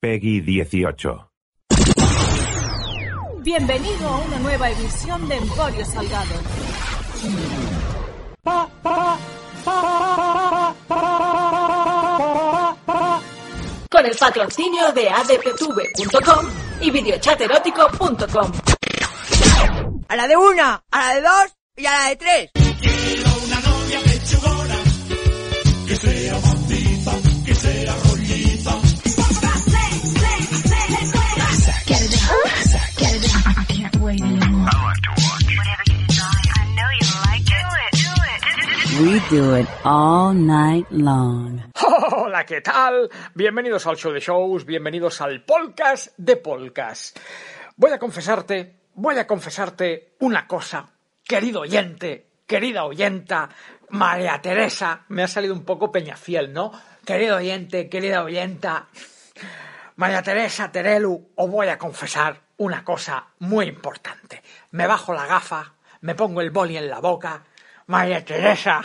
Peggy 18. Bienvenido a una nueva edición de Emporio Salgado. Con el patrocinio de adptv.com y videochaterótico.com. A la de una, a la de dos y a la de tres. We do it all night long. Hola, ¿qué tal? Bienvenidos al show de shows, bienvenidos al podcast de podcast. Voy a confesarte, voy a confesarte una cosa, querido oyente, querida oyenta, María Teresa, me ha salido un poco peñafiel, ¿no? Querido oyente, querida oyenta, María Teresa Terelu, os voy a confesar una cosa muy importante. Me bajo la gafa, me pongo el boli en la boca. María Teresa,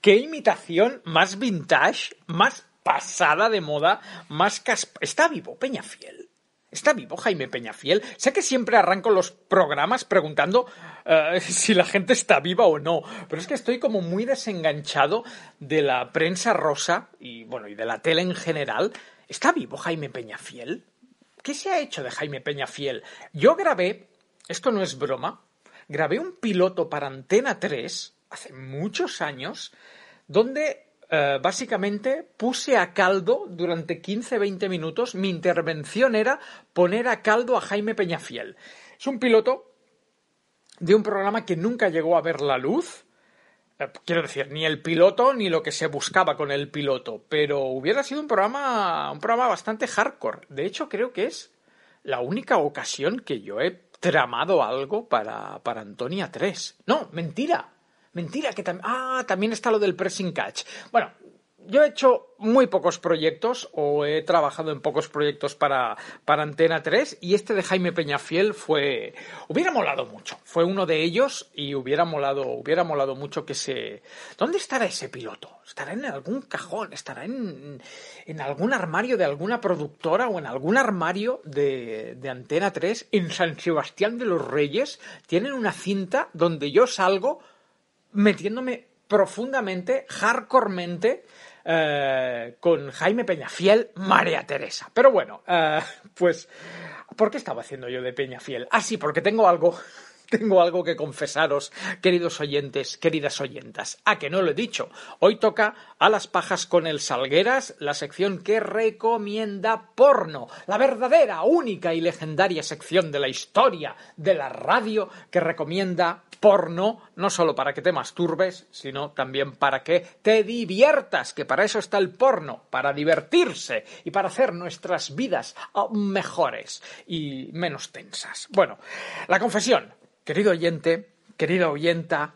qué imitación más vintage, más pasada de moda, más cas... Está vivo Peñafiel. ¿Está vivo Jaime Peñafiel? Sé que siempre arranco los programas preguntando eh, si la gente está viva o no, pero es que estoy como muy desenganchado de la prensa rosa y bueno, y de la tele en general. ¿Está vivo Jaime Peñafiel? ¿Qué se ha hecho de Jaime Peñafiel? Yo grabé, esto no es broma, grabé un piloto para Antena 3 hace muchos años, donde eh, básicamente puse a caldo durante 15-20 minutos. Mi intervención era poner a caldo a Jaime Peñafiel. Es un piloto de un programa que nunca llegó a ver la luz. Eh, Quiero decir, ni el piloto ni lo que se buscaba con el piloto, pero hubiera sido un programa, un programa bastante hardcore. De hecho, creo que es la única ocasión que yo he tramado algo para, para Antonia 3. No, mentira. Mentira, que también. Ah, también está lo del pressing catch. Bueno, yo he hecho muy pocos proyectos o he trabajado en pocos proyectos para, para Antena 3 y este de Jaime Peñafiel fue... Hubiera molado mucho. Fue uno de ellos y hubiera molado, hubiera molado mucho que se... ¿Dónde estará ese piloto? ¿Estará en algún cajón? ¿Estará en, en algún armario de alguna productora o en algún armario de, de Antena 3 en San Sebastián de los Reyes? Tienen una cinta donde yo salgo metiéndome profundamente, hardcoremente, eh, con Jaime Peñafiel, María Teresa. Pero bueno, eh, pues, ¿por qué estaba haciendo yo de Peñafiel? Ah, sí, porque tengo algo. Tengo algo que confesaros, queridos oyentes, queridas oyentas. Ah, que no lo he dicho. Hoy toca a las pajas con el Salgueras, la sección que recomienda porno. La verdadera, única y legendaria sección de la historia de la radio que recomienda porno, no solo para que te masturbes, sino también para que te diviertas, que para eso está el porno, para divertirse y para hacer nuestras vidas mejores y menos tensas. Bueno, la confesión, querido oyente, querida oyenta,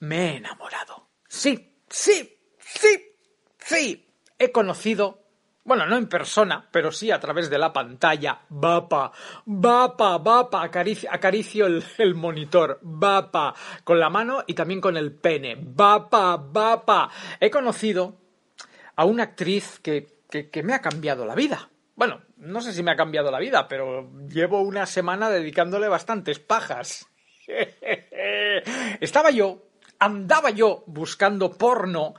me he enamorado. Sí, sí, sí, sí. He conocido bueno, no en persona, pero sí a través de la pantalla. Vapa, vapa, vapa, acaricio, el, monitor. Vapa, con la mano y también con el pene. Vapa, vapa. He conocido a una actriz que, que me ha cambiado la vida. Bueno, no sé si me ha cambiado la vida, pero llevo una semana dedicándole bastantes pajas. Estaba yo, andaba yo buscando porno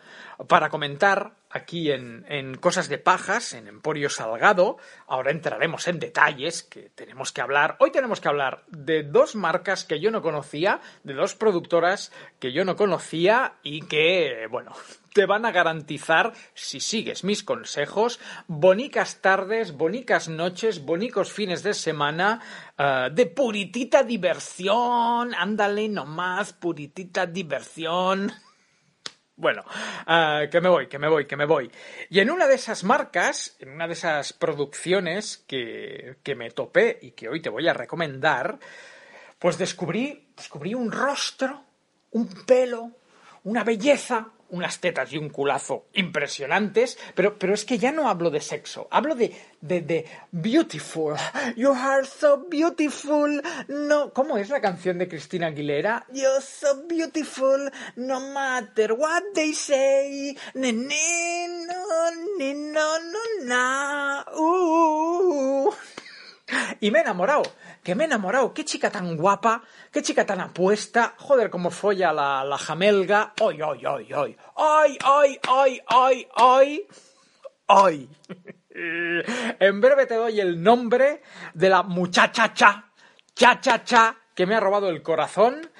para comentar aquí en, Cosas de Pajas, en Emporio Salgado. Ahora entraremos en detalles que tenemos que hablar. Hoy tenemos que hablar de dos marcas que yo no conocía, de dos productoras que yo no conocía y que, bueno, te van a garantizar, si sigues mis consejos, bonicas tardes, bonicas noches, bonicos fines de semana, uh, de puritita diversión. Ándale nomás, puritita diversión. Bueno, ah, que me voy, que me voy, que me voy. Y en una de esas marcas, en una de esas producciones que, que me topé y que hoy te voy a recomendar, pues descubrí, descubrí un rostro, un pelo, una belleza, unas tetas y un culazo impresionantes, pero, pero es que ya no hablo de sexo, hablo de, de, de beautiful. You are so beautiful. No, ¿cómo es la canción de Cristina Aguilera? You're so beautiful, no matter what they say. Ne, no, ni, no, no, na. Uh. Y me he enamorado, que me he enamorado. Qué chica tan guapa, qué chica tan apuesta. Joder, cómo folla la, la jamelga. ¡Ay, ay, ay, ay! ¡Ay, ay, ay, ay, ay! ¡Ay! En breve te doy el nombre de la muchacha cha, cha, cha, cha, que me ha robado el corazón.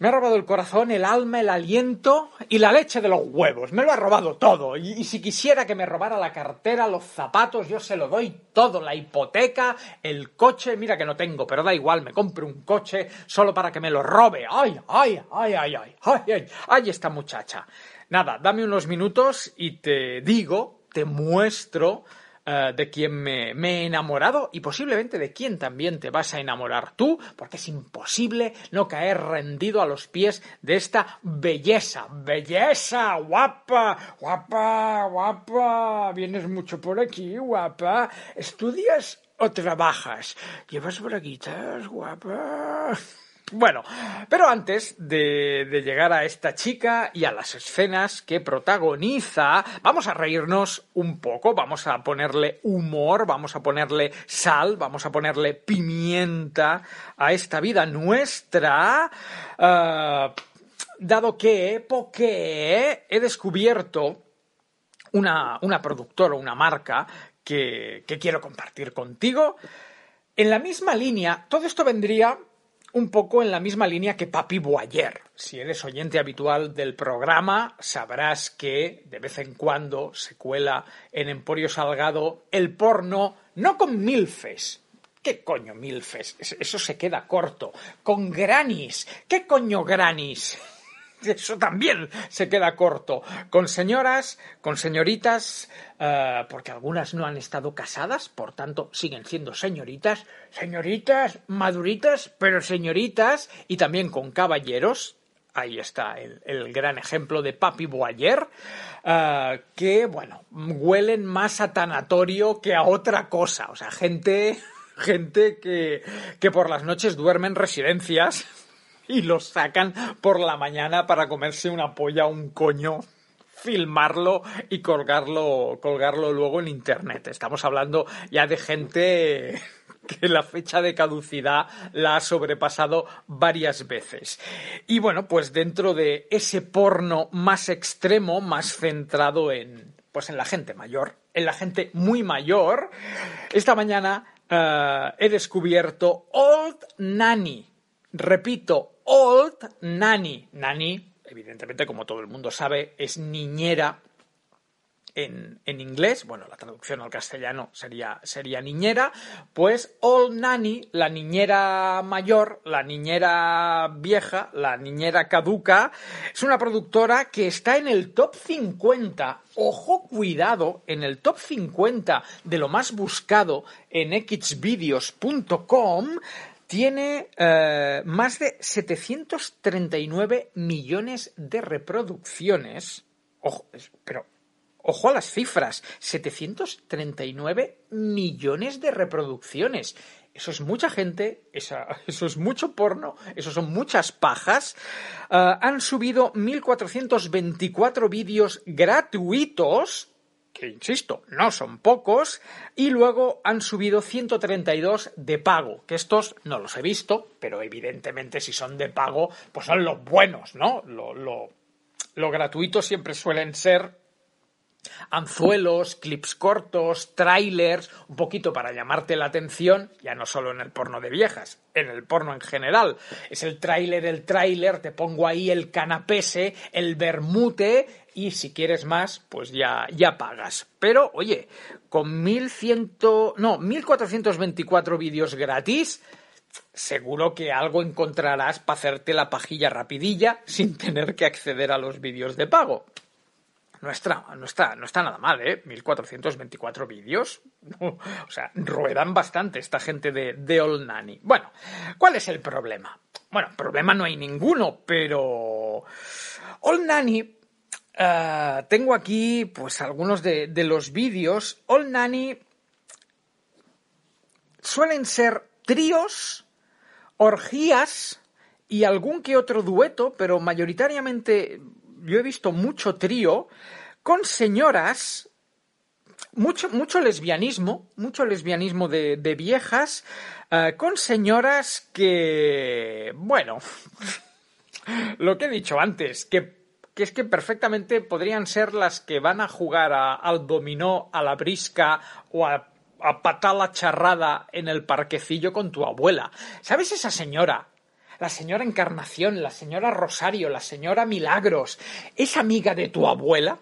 Me ha robado el corazón, el alma, el aliento y la leche de los huevos. Me lo ha robado todo. Y, si quisiera que me robara la cartera, los zapatos, yo se lo doy todo. La hipoteca, el coche. Mira que no tengo, pero da igual, me compro un coche solo para que me lo robe. ¡Ay, ay, ay, ay, ay! ¡Ay, ay! ¡Ay, esta muchacha! Nada, dame unos minutos y te digo, te muestro Uh, de quien me, me, he enamorado y posiblemente de quien también te vas a enamorar tú, porque es imposible no caer rendido a los pies de esta belleza. Belleza, guapa, guapa, guapa. Vienes mucho por aquí, guapa. ¿Estudias o trabajas? ¿Llevas braguitas, guapa? Bueno, pero antes de, llegar a esta chica y a las escenas que protagoniza, vamos a reírnos un poco, vamos a ponerle humor, vamos a ponerle sal, vamos a ponerle pimienta a esta vida nuestra, uh, dado que, porque he descubierto una, una productora, una marca que, que quiero compartir contigo. En la misma línea, todo esto vendría un poco en la misma línea que Papi Boyer. Si eres oyente habitual del programa, sabrás que de vez en cuando se cuela en Emporio Salgado el porno, no con milfes. ¿Qué coño milfes? Eso se queda corto. Con granis. ¿Qué coño granis? Eso también se queda corto. Con señoras, con señoritas, uh, porque algunas no han estado casadas, por tanto siguen siendo señoritas, señoritas maduritas, pero señoritas, y también con caballeros. Ahí está el, el gran ejemplo de Papi Boyer, uh, que, bueno, huelen más a tanatorio que a otra cosa. O sea, gente, gente que, que por las noches duerme en residencias y los sacan por la mañana para comerse una polla, un coño filmarlo y colgarlo, colgarlo luego en internet. Estamos hablando ya de gente que la fecha de caducidad la ha sobrepasado varias veces. Y bueno, pues dentro de ese porno más extremo, más centrado en pues en la gente mayor, en la gente muy mayor, esta mañana uh, he descubierto Old Nanny. Repito, Old Nanny. Nanny, evidentemente, como todo el mundo sabe, es niñera en, en, inglés, bueno, la traducción al castellano sería, sería niñera, pues Old Nanny, la niñera mayor, la niñera vieja, la niñera caduca, es una productora que está en el top 50, ojo cuidado, en el top 50 de lo más buscado en xvideos.com, tiene eh, más de 739 millones de reproducciones. Ojo, pero ojo a las cifras, 739 millones de reproducciones. Eso es mucha gente, eso es mucho porno, eso son muchas pajas. Uh, han subido 1.424 vídeos gratuitos que insisto, no son pocos, y luego han subido 132 de pago, que estos no los he visto, pero evidentemente si son de pago, pues son los buenos, ¿no? Lo, lo, gratuito siempre suelen ser anzuelos, clips cortos, trailers, un poquito para llamarte la atención, ya no solo en el porno de viejas, en el porno en general. Es el tráiler, el tráiler, te pongo ahí el canapese, el bermute y si quieres más, pues ya, ya pagas. Pero, oye, con 1100, no, 1424 vídeos gratis, seguro que algo encontrarás para hacerte la pajilla rapidilla sin tener que acceder a los vídeos de pago. No está, no está, no está nada mal, ¿eh? 1424 vídeos. o sea, ruedan bastante esta gente de, de All Nanny. Bueno, ¿cuál es el problema? Bueno, problema no hay ninguno, pero All Nanny eh, tengo aquí pues algunos de, de los vídeos. All Nanny suelen ser tríos, orgías y algún que otro dueto, pero mayoritariamente yo he visto mucho trío con señoras, mucho, mucho lesbianismo, mucho lesbianismo de, de viejas, eh, con señoras que, bueno, lo que he dicho antes, que, que, es que perfectamente podrían ser las que van a jugar al dominó, a la brisca o a, a patar charrada en el parquecillo con tu abuela. ¿Sabes esa señora la señora Encarnación, la señora Rosario, la señora Milagros, es amiga de tu abuela,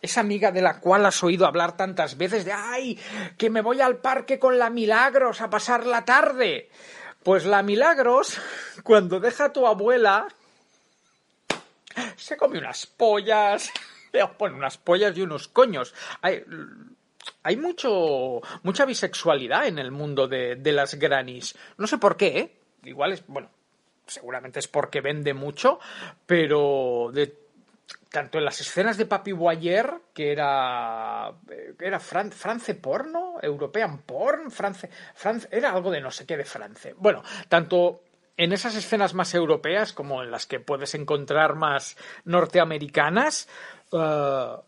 esa amiga de la cual has oído hablar tantas veces de ¡ay! que me voy al parque con la Milagros a pasar la tarde. Pues la Milagros, cuando deja a tu abuela, se come unas pollas, pone unas pollas y unos coños. Hay, hay mucho, mucha bisexualidad en el mundo de, de las grannies. No sé por qué, ¿eh? Igual es, bueno, seguramente es porque vende mucho, pero de, tanto en las escenas de Papi Boyer, que era, era Fran, France Porno, European Porn, France, France, era algo de no sé qué de France. Bueno, tanto en esas escenas más europeas como en las que puedes encontrar más norteamericanas, uh,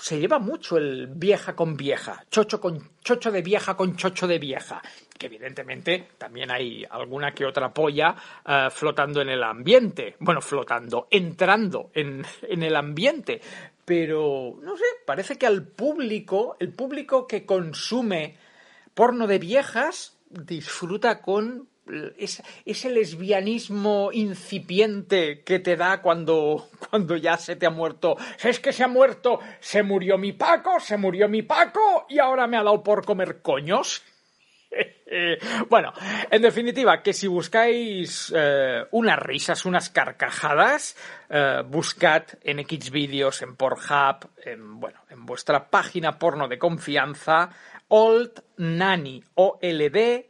se lleva mucho el vieja con vieja, chocho con chocho de vieja con chocho de vieja, que evidentemente también hay alguna que otra polla uh, flotando en el ambiente, bueno, flotando, entrando en, en el ambiente, pero no sé, parece que al público, el público que consume porno de viejas disfruta con ese, lesbianismo incipiente que te da cuando, cuando ya se te ha muerto. Es que se ha muerto, se murió mi Paco, se murió mi Paco y ahora me ha dado por comer coños. bueno, en definitiva, que si buscáis eh, unas risas, unas carcajadas, eh, buscad en X vídeos, en Pornhub, en, bueno, en vuestra página porno de confianza, Old Nanny, O-L-D-N-A-N-N-Y,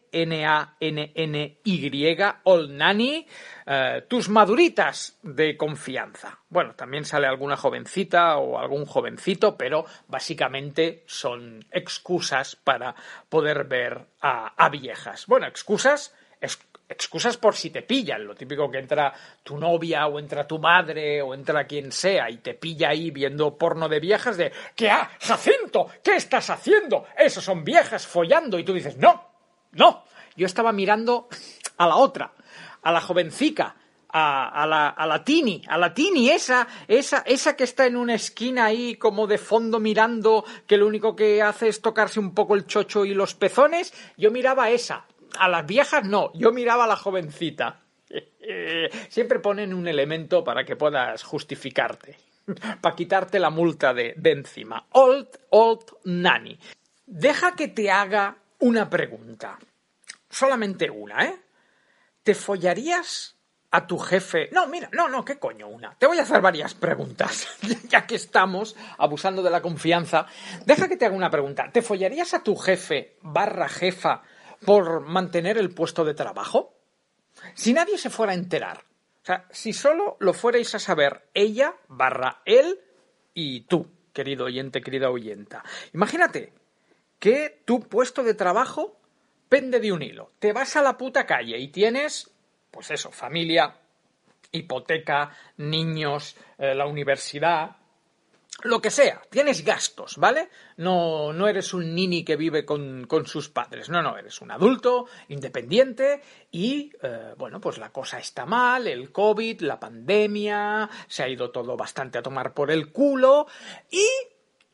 Old Nanny, eh, tus maduritas de confianza. Bueno, también sale alguna jovencita o algún jovencito, pero básicamente son excusas para poder ver a, a viejas. Bueno, excusas, excusas por si te pillan, lo típico que entra tu novia o entra tu madre o entra quien sea y te pilla ahí viendo porno de viejas de ¿qué ha? Jacinto? ¿Qué estás haciendo? Esos son viejas follando y tú dices no, no, yo estaba mirando a la otra, a la jovencica, a, a, la, a la Tini, a la Tini, esa, esa, esa que está en una esquina ahí como de fondo mirando, que lo único que hace es tocarse un poco el chocho y los pezones, yo miraba a esa, a las viejas no, yo miraba a la jovencita. Siempre ponen un elemento para que puedas justificarte, para quitarte la multa de, de encima. Old, old nanny. Deja que te haga una pregunta. Solamente una, ¿eh? ¿Te follarías a tu jefe? No, mira, no, no, ¿qué coño una? Te voy a hacer varias preguntas, ya que estamos abusando de la confianza. Deja que te haga una pregunta. ¿Te follarías a tu jefe barra jefa por mantener el puesto de trabajo? Si nadie se fuera a enterar, o sea, si solo lo fuerais a saber ella barra él y tú, querido oyente, querida oyenta. Imagínate que tu puesto de trabajo pende de un hilo. Te vas a la puta calle y tienes, pues eso, familia, hipoteca, niños, eh, la universidad, lo que sea, tienes gastos, ¿vale? No, no eres un nini que vive con, con, sus padres, no, no, eres un adulto independiente y, eh, bueno, pues la cosa está mal, el COVID, la pandemia, se ha ido todo bastante a tomar por el culo y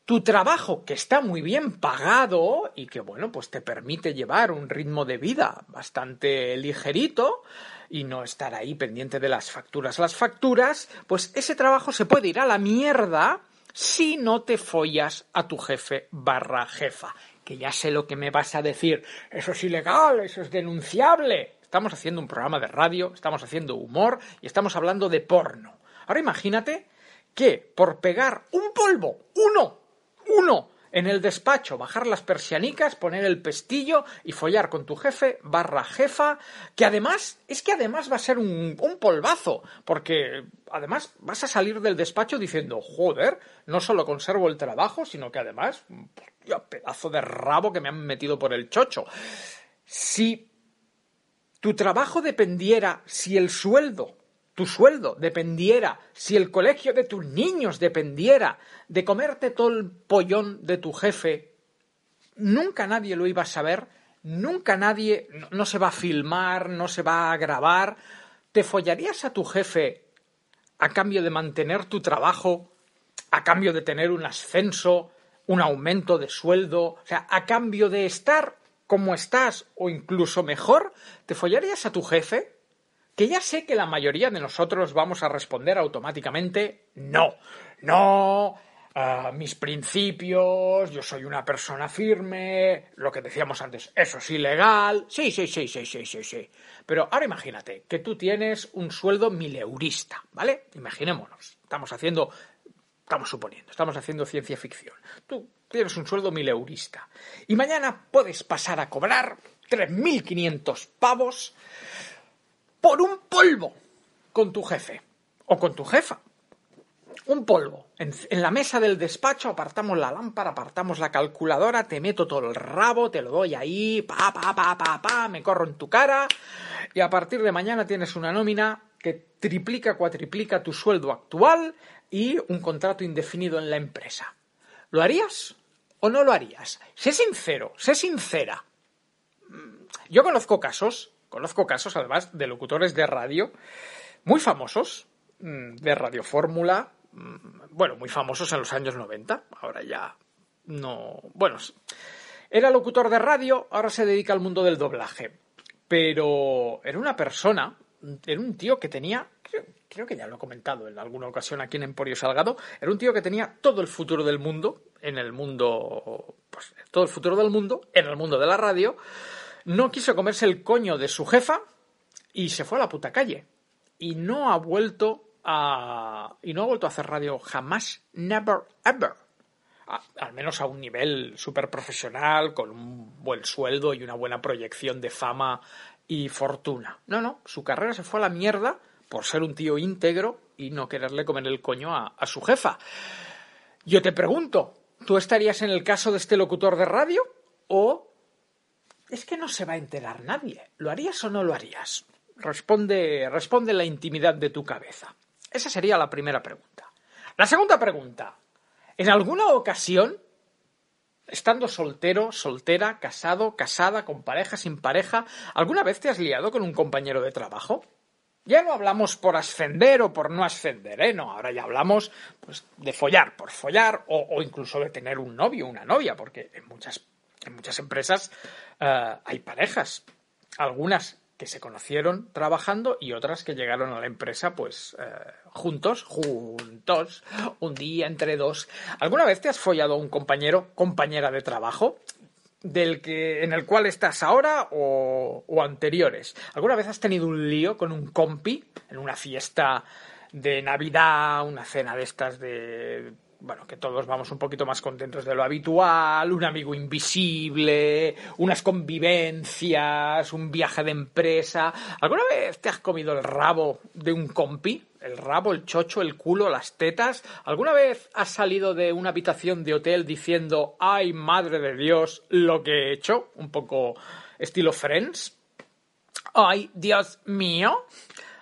tu trabajo, que está muy bien pagado y que, bueno, pues te permite llevar un ritmo de vida bastante ligerito, y no estar ahí pendiente de las facturas. Las facturas, pues ese trabajo se puede ir a la mierda si no te follas a tu jefe barra jefa. Que ya sé lo que me vas a decir. Eso es ilegal, eso es denunciable. estamos haciendo un programa de radio, estamos haciendo humor y estamos hablando de porno. Ahora imagínate que por pegar un polvo, uno, uno, en el despacho, bajar las persianicas, poner el pestillo y follar con tu jefe barra jefa, que además, es que además va a ser un, polvazo, porque además vas a salir del despacho diciendo, joder, no solo conservo el trabajo, sino que además, pedazo de rabo que me han metido por el chocho. Si tu trabajo dependiera, si el sueldo tu sueldo dependiera, si el colegio de tus niños dependiera de comerte todo el pollón de tu jefe, nunca nadie lo iba a saber, nunca nadie, no, se va a filmar, no se va a grabar. ¿Te follarías a tu jefe a cambio de mantener tu trabajo, a cambio de tener un ascenso, un aumento de sueldo, o sea, a cambio de estar como estás o incluso mejor? ¿Te follarías a tu jefe? Que ya sé que la mayoría de nosotros vamos a responder automáticamente no, no, mis principios, yo soy una persona firme, lo que decíamos antes, eso es ilegal, sí, sí, sí, sí, sí, sí, sí. Pero ahora imagínate que tú tienes un sueldo mileurista, ¿vale? Imaginémonos, estamos haciendo, estamos suponiendo, estamos haciendo ciencia ficción. Tú tienes un sueldo mileurista y mañana puedes pasar a cobrar 3.500 pavos por un polvo con tu jefe o con tu jefa. Un polvo. En, la mesa del despacho apartamos la lámpara, apartamos la calculadora, te meto todo el rabo, te lo doy ahí, pa, pa, pa, pa, pa, me corro en tu cara y a partir de mañana tienes una nómina que triplica, cuatriplica tu sueldo actual y un contrato indefinido en la empresa. ¿Lo harías o no lo harías? Sé sincero, sé sincera. Mm, yo conozco casos Conozco casos, además, de locutores de radio muy famosos, mm, de Radio Fórmula, mm, bueno, muy famosos en los años 90, ahora ya no. Bueno, era locutor de radio, ahora se dedica al mundo del doblaje. Pero era una persona, era un tío que tenía, creo, que ya lo he comentado en alguna ocasión aquí en Emporio Salgado, era un tío que tenía todo el futuro del mundo, en el mundo, pues todo el futuro del mundo, en el mundo de la radio, no quiso comerse el coño de su jefa y se fue a la puta calle. Y no ha vuelto a. Y no ha vuelto a hacer radio jamás, never, ever. al menos a un nivel súper profesional, con un buen sueldo y una buena proyección de fama y fortuna. No, no, su carrera se fue a la mierda por ser un tío íntegro y no quererle comer el coño a, a su jefa. Yo te pregunto, ¿tú estarías en el caso de este locutor de radio o es que no se va a enterar nadie. ¿Lo harías o no lo harías? Responde, responde la intimidad de tu cabeza. Esa sería la primera pregunta. La segunda pregunta. ¿En alguna ocasión, estando soltero, soltera, casado, casada, con pareja, sin pareja, alguna vez te has liado con un compañero de trabajo? Ya no hablamos por ascender o por no ascender, ¿eh? No, ahora ya hablamos pues, de follar por follar o, o incluso de tener un novio, una novia, porque en muchas en muchas empresas eh, hay parejas, algunas que se conocieron trabajando y otras que llegaron a la empresa pues eh, juntos, juntos, un día entre dos. ¿Alguna vez te has follado a un compañero, compañera de trabajo? del que en el cual estás ahora o, o anteriores. ¿Alguna vez has tenido un lío con un compi en una fiesta de Navidad, una cena de estas de bueno, que todos vamos un poquito más contentos de lo habitual, un amigo invisible, unas convivencias, un viaje de empresa. ¿Alguna vez te has comido el rabo de un compi? El rabo, el chocho, el culo, las tetas. ¿Alguna vez has salido de una habitación de hotel diciendo, ay, madre de Dios, lo que he hecho? Un poco estilo Friends. Ay, Dios mío.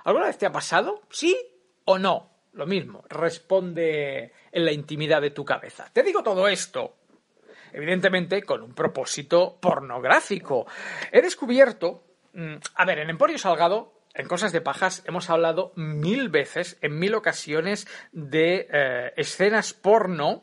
¿Alguna vez te ha pasado? ¿Sí o no? Lo mismo, responde en la intimidad de tu cabeza. Te digo todo esto, evidentemente, con un propósito pornográfico. He descubierto, mm, a ver, en Emporio Salgado, en Cosas de Pajas, hemos hablado mil veces, en mil ocasiones, de eh, escenas porno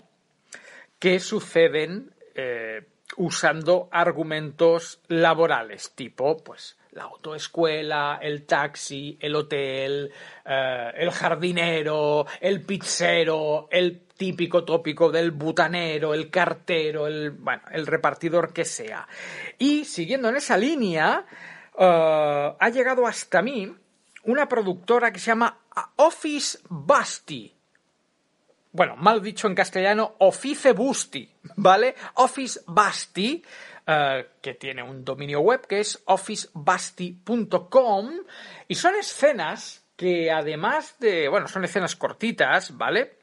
que suceden eh, usando argumentos laborales, tipo, pues, la autoescuela, el taxi, el hotel, eh, el jardinero, el pizzero, el típico tópico del butanero, el cartero, el, bueno, el repartidor que sea. Y siguiendo en esa línea, eh, ha llegado hasta mí una productora que se llama Office Basti. Bueno, mal dicho en castellano, Office Busti, ¿vale? Office Basti, eh, que tiene un dominio web que es officebasti.com y son escenas que además de, bueno, son escenas cortitas, ¿vale?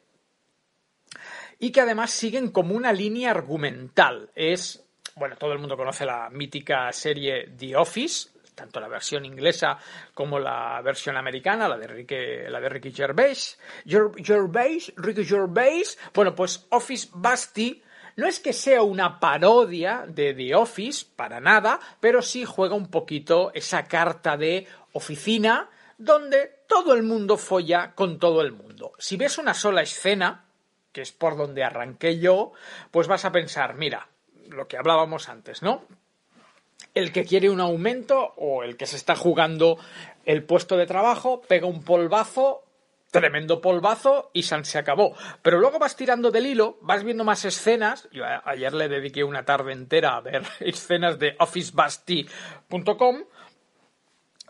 Y que además siguen como una línea argumental. Es, bueno, todo el mundo conoce la mítica serie The Office, tanto la versión inglesa como la versión americana, la de Ricky, la de Ricky Gervais. Ricky Gervais. Bueno, pues Office Basti no es que sea una parodia de The Office, para nada, pero sí juega un poquito esa carta de oficina donde todo el mundo folla con todo el mundo. Si ves una sola escena, que es por donde arranqué yo, pues vas a pensar, mira, lo que hablábamos antes, ¿no? El que quiere un aumento o el que se está jugando el puesto de trabajo pega un polvazo tremendo polvazo y San se acabó. Pero luego vas tirando del hilo, vas viendo más escenas. Yo ayer le dediqué una tarde entera a ver escenas de officebasti.com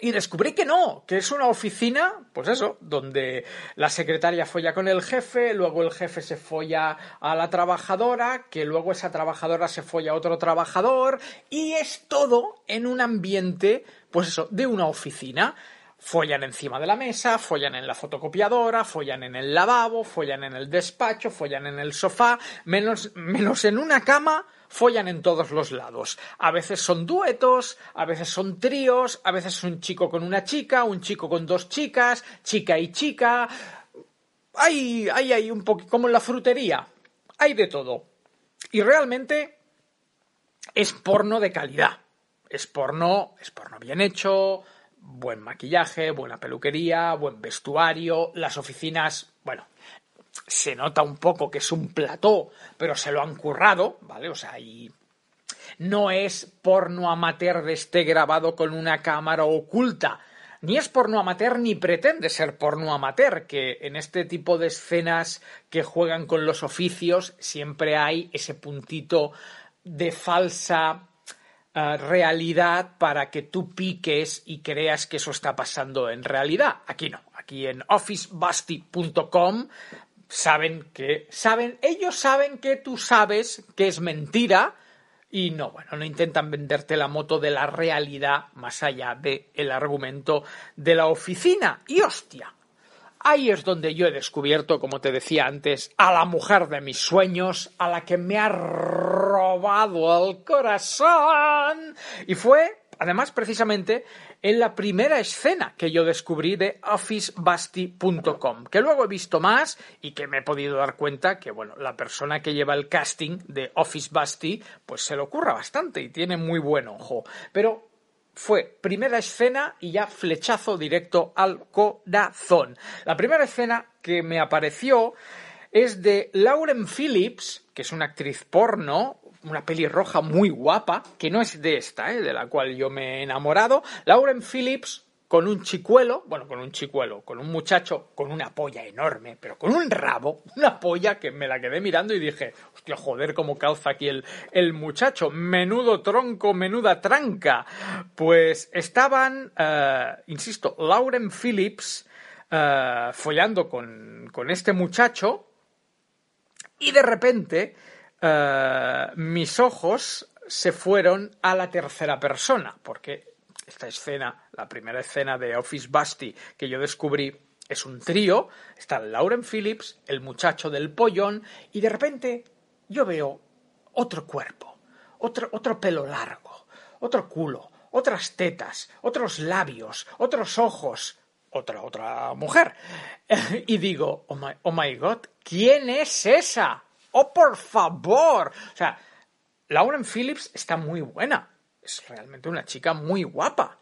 y descubrí que no, que es una oficina, pues eso, donde la secretaria folla con el jefe, luego el jefe se folla a la trabajadora, que luego esa trabajadora se folla a otro trabajador, y es todo en un ambiente, pues eso, de una oficina. Follan encima de la mesa, follan en la fotocopiadora, follan en el lavabo, follan en el despacho, follan en el sofá, menos, menos en una cama follan en todos los lados. A veces son duetos, a veces son tríos, a veces es un chico con una chica, un chico con dos chicas, chica y chica. Hay, hay, hay un poco como en la frutería. Hay de todo. Y realmente es porno de calidad. Es porno, es porno bien hecho, buen maquillaje, buena peluquería, buen vestuario, las oficinas, bueno, se nota un poco que es un plató, pero se lo han currado, ¿vale? O sea, y no es porno amateur de este grabado con una cámara oculta. Ni es porno amateur ni pretende ser porno amateur, que en este tipo de escenas que juegan con los oficios siempre hay ese puntito de falsa eh, realidad para que tú piques y creas que eso está pasando en realidad. Aquí no. Aquí en officebusty.com saben que saben ellos saben que tú sabes que es mentira y no bueno no intentan venderte la moto de la realidad más allá del el argumento de la oficina y hostia Ahí es donde yo he descubierto, como te decía antes, a la mujer de mis sueños, a la que me ha robado el corazón. Y fue, además, precisamente en la primera escena que yo descubrí de officebasti.com, que luego he visto más y que me he podido dar cuenta que, bueno, la persona que lleva el casting de Office Basti, pues se lo ocurra bastante y tiene muy buen ojo. Pero fue primera escena y ya flechazo directo al corazón. La primera escena que me apareció es de Lauren Phillips, que es una actriz porno, una pelirroja muy guapa, que no es de esta, ¿eh? de la cual yo me he enamorado. Lauren Phillips con un chicuelo, bueno, con un chicuelo, con un muchacho con una polla enorme, pero con un rabo, una polla que me la quedé mirando y dije, hostia, joder, cómo calza aquí el, el muchacho, menudo tronco, menuda tranca. Pues estaban, eh, insisto, Lauren Phillips eh, follando con, con este muchacho y de repente eh, mis ojos se fueron a la tercera persona, porque esta escena, la primera escena de Office Busty que yo descubrí, es un trío, está Lauren Phillips, el muchacho del pollón, y de repente yo veo otro cuerpo, otro, otro pelo largo, otro culo, otras tetas, otros labios, otros ojos, otra, otra mujer. y digo, oh my, oh my God, ¿quién es esa? ¡Oh, por favor! O sea, Lauren Phillips está muy buena. Es realmente una chica muy guapa.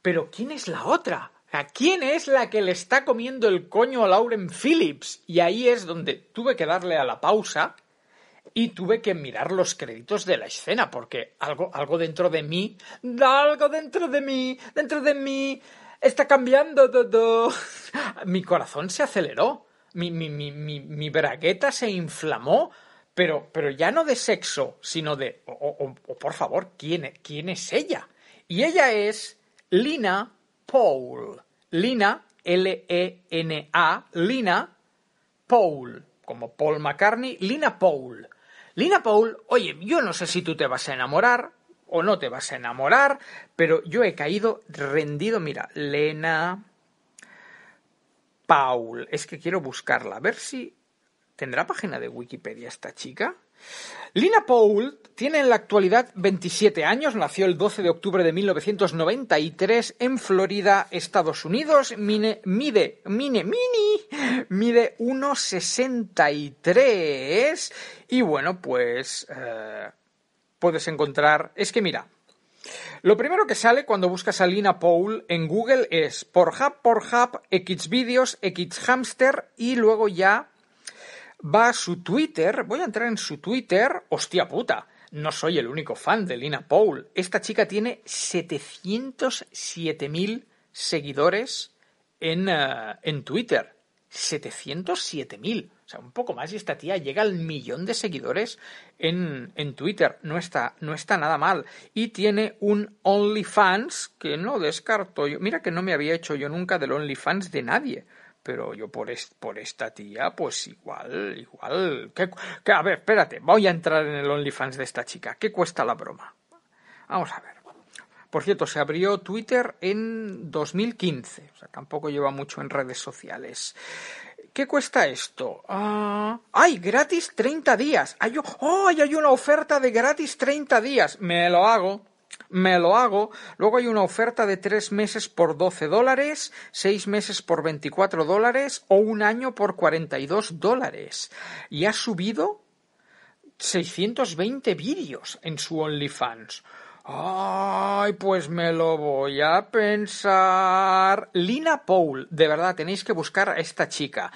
Pero ¿quién es la otra? ¿A quién es la que le está comiendo el coño a Lauren Phillips? Y ahí es donde tuve que darle a la pausa y tuve que mirar los créditos de la escena, porque algo, algo dentro de mí, algo dentro de mí, dentro de mí, está cambiando todo. Mi corazón se aceleró mi, mi, mi, mi, bragueta se inflamó, pero, pero ya no de sexo, sino de, o, por favor, ¿quién, ¿quién es ella? Y ella es Lina Paul. Lina, L-E-N-A, Lina Paul, como Paul McCartney, Lina Paul. Lina Paul, oye, yo no sé si tú te vas a enamorar o no te vas a enamorar, pero yo he caído rendido, mira, Lena Paul, es que quiero buscarla, a ver si tendrá página de Wikipedia esta chica. Lina Paul tiene en la actualidad 27 años, nació el 12 de octubre de 1993 en Florida, Estados Unidos, mide, mide, mide, mini, mide 1,63 y bueno, pues eh, puedes encontrar, es que mira, lo primero que sale cuando buscas a Lina Paul en Google es Pornhub, Pornhub, Xvideos, Xhamster y luego ya va a su Twitter, voy a entrar en su Twitter, hostia puta, no soy el único fan de Lina Paul. Esta chica tiene 707.000 seguidores en, uh, en Twitter. 707.000. O sea, un poco más y esta tía llega al millón de seguidores en, en Twitter. No está, no está nada mal. Y tiene un OnlyFans que no descarto yo. Mira que no me había hecho yo nunca del OnlyFans de nadie pero yo por, por esta tía, pues igual, igual. ¿Qué, a ver, espérate, voy a entrar en el OnlyFans de esta chica. ¿Qué cuesta la broma? Vamos a ver. Por cierto, se abrió Twitter en 2015, o sea, tampoco lleva mucho en redes sociales. ¿Qué cuesta esto? Ah, ¡Ay, gratis 30 días! ¡Ay, oh, hay una oferta de gratis 30 días! Me lo hago me lo hago. Luego hay una oferta de tres meses por 12 dólares, seis meses por 24 dólares o un año por 42 dólares. Y ha subido 620 vídeos en su OnlyFans. Ay, pues me lo voy a pensar. Lina Paul, de verdad, tenéis que buscar a esta chica.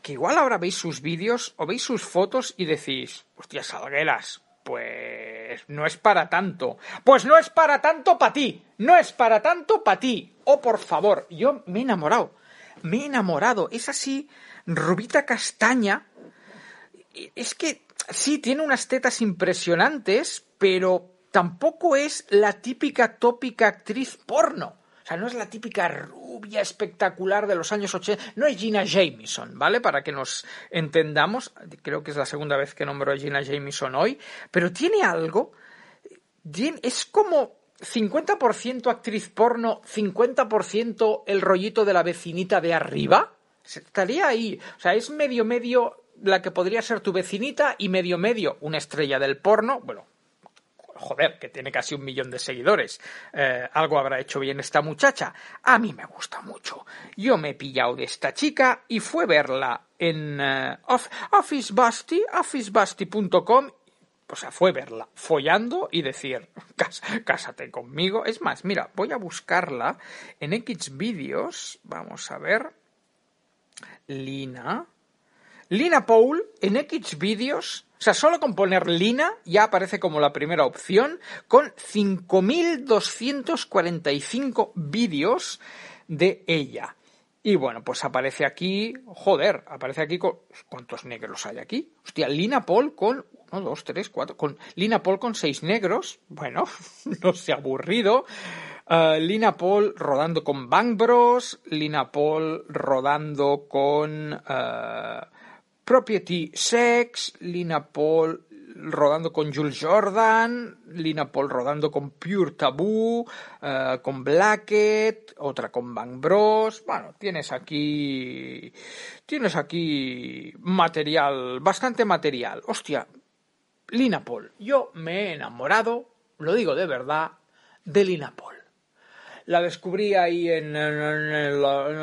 Que igual ahora veis sus vídeos o veis sus fotos y decís, hostia, salgueras, pues no es para tanto. Pues no es para tanto para ti. No es para tanto para ti. Oh, por favor, yo me he enamorado. Me he enamorado. Es así, rubita castaña. Es que sí, tiene unas tetas impresionantes, pero tampoco es la típica tópica actriz porno. O sea, no es la típica rubia espectacular de los años 80. No es Gina Jameson, ¿vale? Para que nos entendamos. Creo que es la segunda vez que nombro a Gina Jameson hoy. Pero tiene algo. Es como 50% actriz porno, 50% el rollito de la vecinita de arriba. Estaría ahí. O sea, es medio medio la que podría ser tu vecinita y medio medio una estrella del porno. Bueno, joder, que tiene casi un millón de seguidores. Eh, algo habrá hecho bien esta muchacha. A mí me gusta mucho. Yo me he pillado de esta chica y fue verla en uh, OfficeBusty, officebusty.com o sea, fue verla follando y decir, cásate conmigo. Es más, mira, voy a buscarla en Xvideos. Vamos a ver. Lina. Lina Paul en Xvideos o sea, solo con poner Lina ya aparece como la primera opción con 5.245 vídeos de ella. Y bueno, pues aparece aquí, joder, aparece aquí con... ¿Cuántos negros hay aquí? Hostia, Lina Paul con... Uno, dos, tres, cuatro... Con Lina Paul con seis negros. Bueno, no se ha aburrido. Uh, Lina Paul rodando con Bang Bros. Lina Paul rodando con... Uh, Property Sex, Lina Paul rodando con Jules Jordan, Lina Paul rodando con Pure Taboo, uh, con Blackett, otra con Bang Bros. Bueno, tienes aquí. Tienes aquí material, bastante material. Hostia, Lina Paul, yo me he enamorado, lo digo de verdad, de Lina Paul. La descubrí ahí en, el,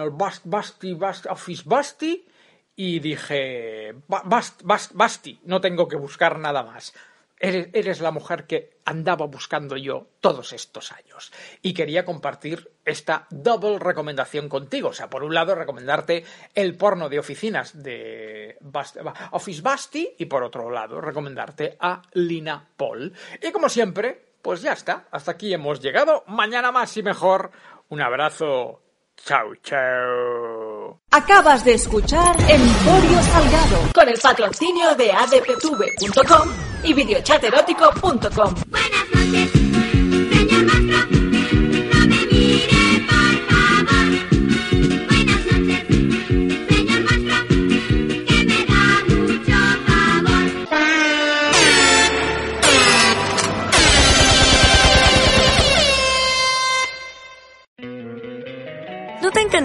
Basti, Office Basti y dije, Basti, no tengo que buscar nada más. Eres, la mujer que andaba buscando yo todos estos años. Y quería compartir esta double recomendación contigo. O sea, por un lado, recomendarte el porno de oficinas de Office Basti y por otro lado, recomendarte a Lina Paul. Y como siempre, pues ya está. Hasta aquí hemos llegado. Mañana más y mejor. Un abrazo. Chao, chao. Acabas de escuchar Emporio Salgado con el patrocinio de adptv.com y videochaterótico.com. Buenas noches,